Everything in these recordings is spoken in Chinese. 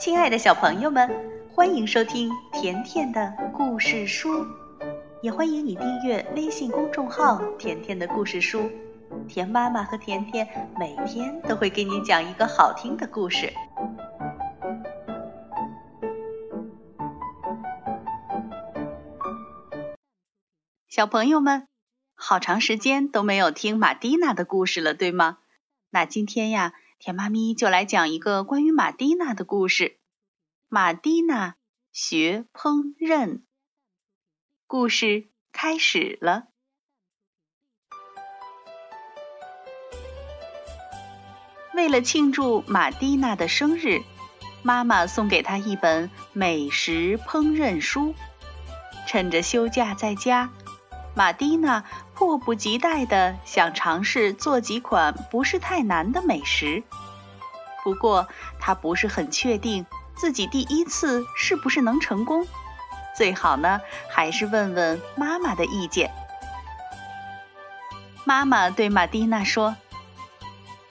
亲爱的小朋友们，欢迎收听甜甜的故事书，也欢迎你订阅微信公众号“甜甜的故事书”。甜妈妈和甜甜每天都会给你讲一个好听的故事。小朋友们，好长时间都没有听马蒂娜的故事了，对吗？那今天呀，甜妈咪就来讲一个关于马蒂娜的故事。马蒂娜学烹饪，故事开始了。为了庆祝马蒂娜的生日，妈妈送给她一本美食烹饪书。趁着休假在家，马蒂娜迫不及待地想尝试做几款不是太难的美食。不过，他不是很确定。自己第一次是不是能成功？最好呢，还是问问妈妈的意见。妈妈对马蒂娜说：“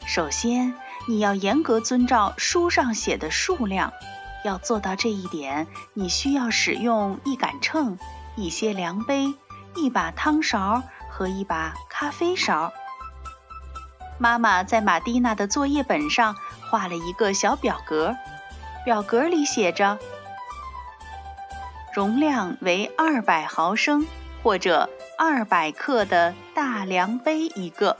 首先，你要严格遵照书上写的数量。要做到这一点，你需要使用一杆秤、一些量杯、一把汤勺和一把咖啡勺。”妈妈在马蒂娜的作业本上画了一个小表格。表格里写着：容量为二百毫升或者二百克的大量杯一个，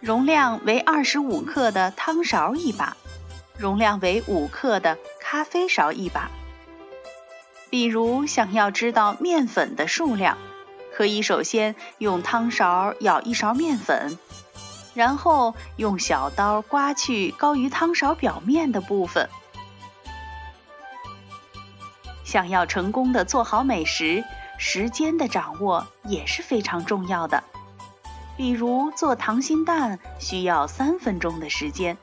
容量为二十五克的汤勺一把，容量为五克的咖啡勺一把。比如想要知道面粉的数量，可以首先用汤勺舀一勺面粉。然后用小刀刮去高于汤勺表面的部分。想要成功的做好美食，时间的掌握也是非常重要的。比如做溏心蛋需要三分钟的时间，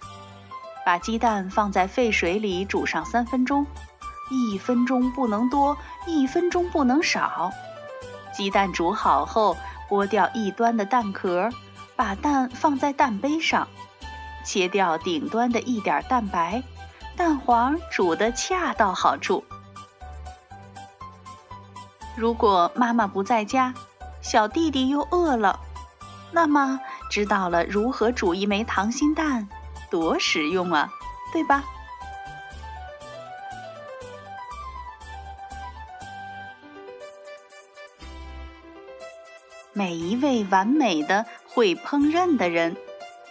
把鸡蛋放在沸水里煮上三分钟，一分钟不能多，一分钟不能少。鸡蛋煮好后，剥掉一端的蛋壳。把蛋放在蛋杯上，切掉顶端的一点蛋白，蛋黄煮得恰到好处。如果妈妈不在家，小弟弟又饿了，那么知道了如何煮一枚溏心蛋，多实用啊，对吧？每一位完美的。会烹饪的人，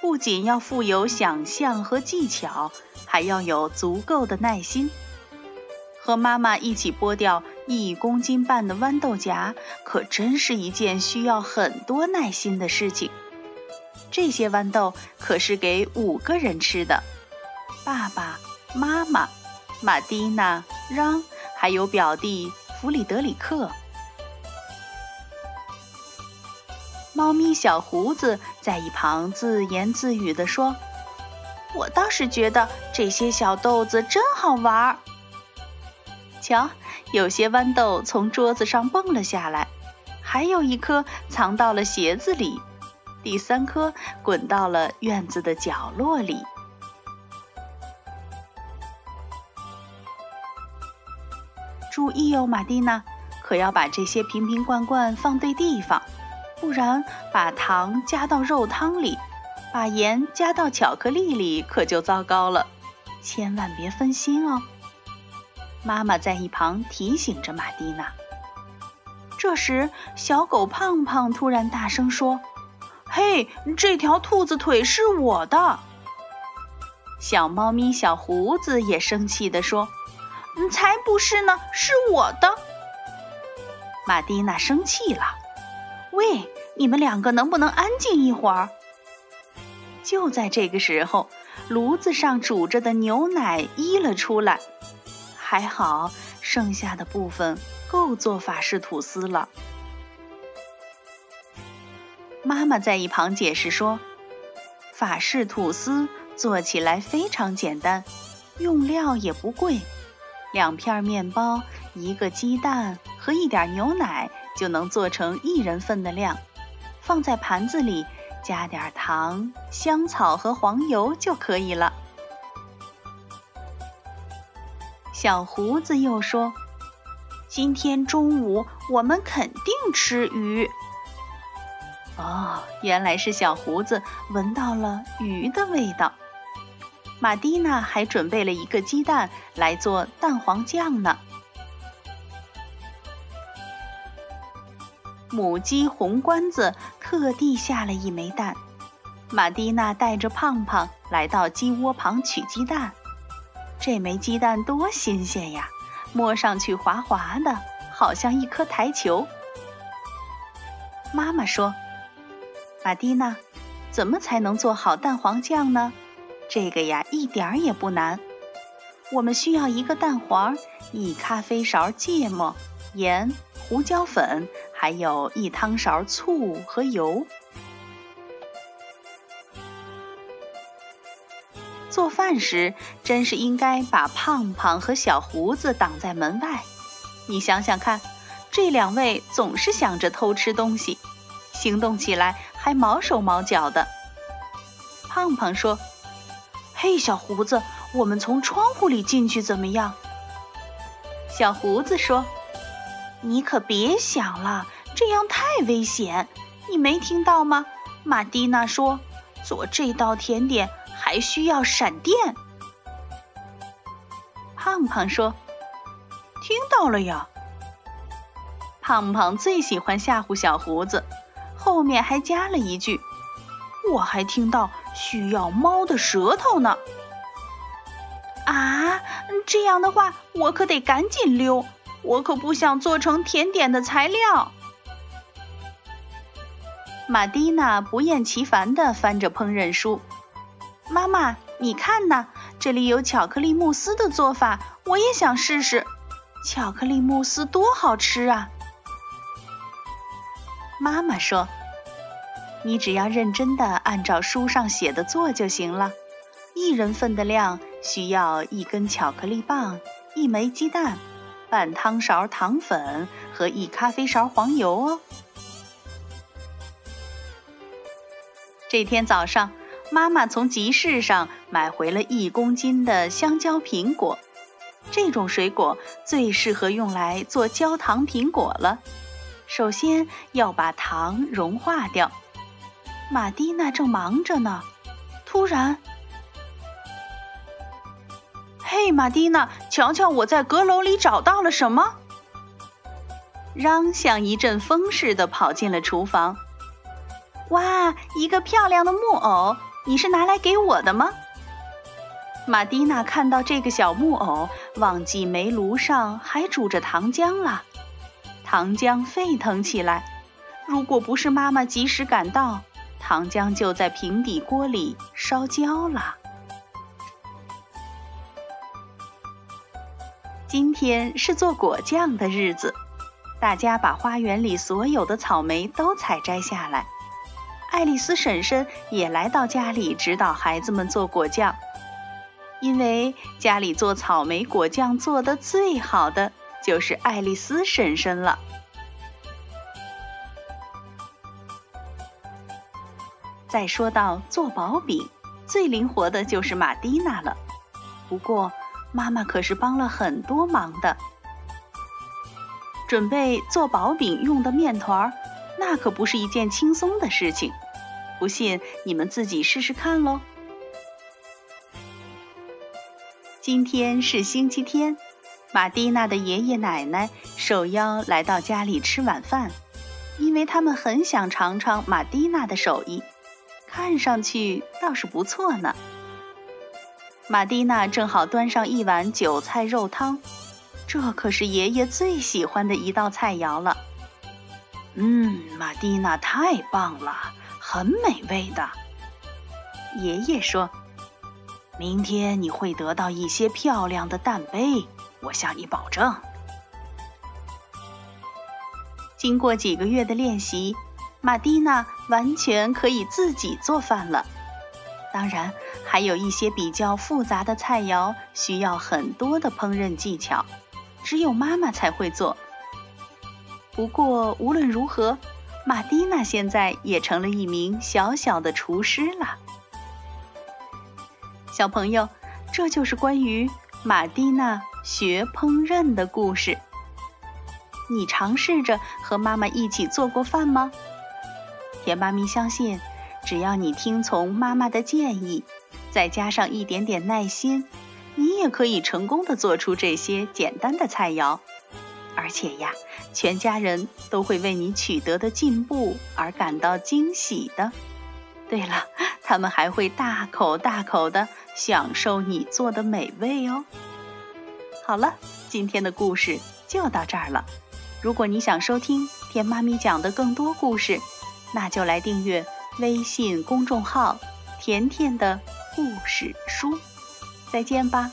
不仅要富有想象和技巧，还要有足够的耐心。和妈妈一起剥掉一公斤半的豌豆荚，可真是一件需要很多耐心的事情。这些豌豆可是给五个人吃的：爸爸妈妈、马蒂娜、让，还有表弟弗里德里克。猫咪小胡子在一旁自言自语地说：“我倒是觉得这些小豆子真好玩。瞧，有些豌豆从桌子上蹦了下来，还有一颗藏到了鞋子里，第三颗滚到了院子的角落里。注意哦，马蒂娜，可要把这些瓶瓶罐罐放对地方。”不然，把糖加到肉汤里，把盐加到巧克力里，可就糟糕了。千万别分心哦。妈妈在一旁提醒着马蒂娜。这时，小狗胖胖突然大声说：“嘿，这条兔子腿是我的！”小猫咪小胡子也生气地说：“才不是呢，是我的！”马蒂娜生气了。喂，你们两个能不能安静一会儿？就在这个时候，炉子上煮着的牛奶溢了出来，还好剩下的部分够做法式吐司了。妈妈在一旁解释说：“法式吐司做起来非常简单，用料也不贵，两片面包、一个鸡蛋和一点牛奶。”就能做成一人份的量，放在盘子里，加点糖、香草和黄油就可以了。小胡子又说：“今天中午我们肯定吃鱼。”哦，原来是小胡子闻到了鱼的味道。玛蒂娜还准备了一个鸡蛋来做蛋黄酱呢。母鸡红冠子特地下了一枚蛋，玛蒂娜带着胖胖来到鸡窝旁取鸡蛋。这枚鸡蛋多新鲜呀，摸上去滑滑的，好像一颗台球。妈妈说。玛蒂娜，怎么才能做好蛋黄酱呢？这个呀，一点儿也不难。我们需要一个蛋黄，一咖啡勺芥末、盐、胡椒粉，还有一汤勺醋和油。做饭时，真是应该把胖胖和小胡子挡在门外。你想想看，这两位总是想着偷吃东西。行动起来还毛手毛脚的。胖胖说：“嘿，小胡子，我们从窗户里进去怎么样？”小胡子说：“你可别想了，这样太危险。你没听到吗？玛蒂娜说，做这道甜点还需要闪电。”胖胖说：“听到了呀。”胖胖最喜欢吓唬小胡子。后面还加了一句：“我还听到需要猫的舌头呢。”啊，这样的话我可得赶紧溜，我可不想做成甜点的材料。玛蒂娜不厌其烦地翻着烹饪书：“妈妈，你看呐，这里有巧克力慕斯的做法，我也想试试。巧克力慕斯多好吃啊！”妈妈说：“你只要认真的按照书上写的做就行了。一人份的量需要一根巧克力棒、一枚鸡蛋、半汤勺糖粉和一咖啡勺黄油哦。”这天早上，妈妈从集市上买回了一公斤的香蕉苹果。这种水果最适合用来做焦糖苹果了。首先要把糖融化掉。玛蒂娜正忙着呢，突然，嘿，玛蒂娜，瞧瞧我在阁楼里找到了什么！嚷像一阵风似的跑进了厨房。哇，一个漂亮的木偶，你是拿来给我的吗？玛蒂娜看到这个小木偶，忘记煤炉上还煮着糖浆了。糖浆沸腾起来，如果不是妈妈及时赶到，糖浆就在平底锅里烧焦了。今天是做果酱的日子，大家把花园里所有的草莓都采摘下来。爱丽丝婶婶也来到家里指导孩子们做果酱，因为家里做草莓果酱做的最好的。就是爱丽丝婶婶了。再说到做薄饼，最灵活的就是玛蒂娜了。不过妈妈可是帮了很多忙的。准备做薄饼用的面团儿，那可不是一件轻松的事情。不信你们自己试试看喽。今天是星期天。玛蒂娜的爷爷奶奶受邀来到家里吃晚饭，因为他们很想尝尝玛蒂娜的手艺，看上去倒是不错呢。玛蒂娜正好端上一碗韭菜肉汤，这可是爷爷最喜欢的一道菜肴了。嗯，玛蒂娜太棒了，很美味的。爷爷说：“明天你会得到一些漂亮的蛋杯。”我向你保证，经过几个月的练习，玛蒂娜完全可以自己做饭了。当然，还有一些比较复杂的菜肴需要很多的烹饪技巧，只有妈妈才会做。不过无论如何，玛蒂娜现在也成了一名小小的厨师了。小朋友，这就是关于玛蒂娜。学烹饪的故事。你尝试着和妈妈一起做过饭吗？甜妈咪相信，只要你听从妈妈的建议，再加上一点点耐心，你也可以成功的做出这些简单的菜肴。而且呀，全家人都会为你取得的进步而感到惊喜的。对了，他们还会大口大口的享受你做的美味哦。好了，今天的故事就到这儿了。如果你想收听甜妈咪讲的更多故事，那就来订阅微信公众号“甜甜的故事书”。再见吧。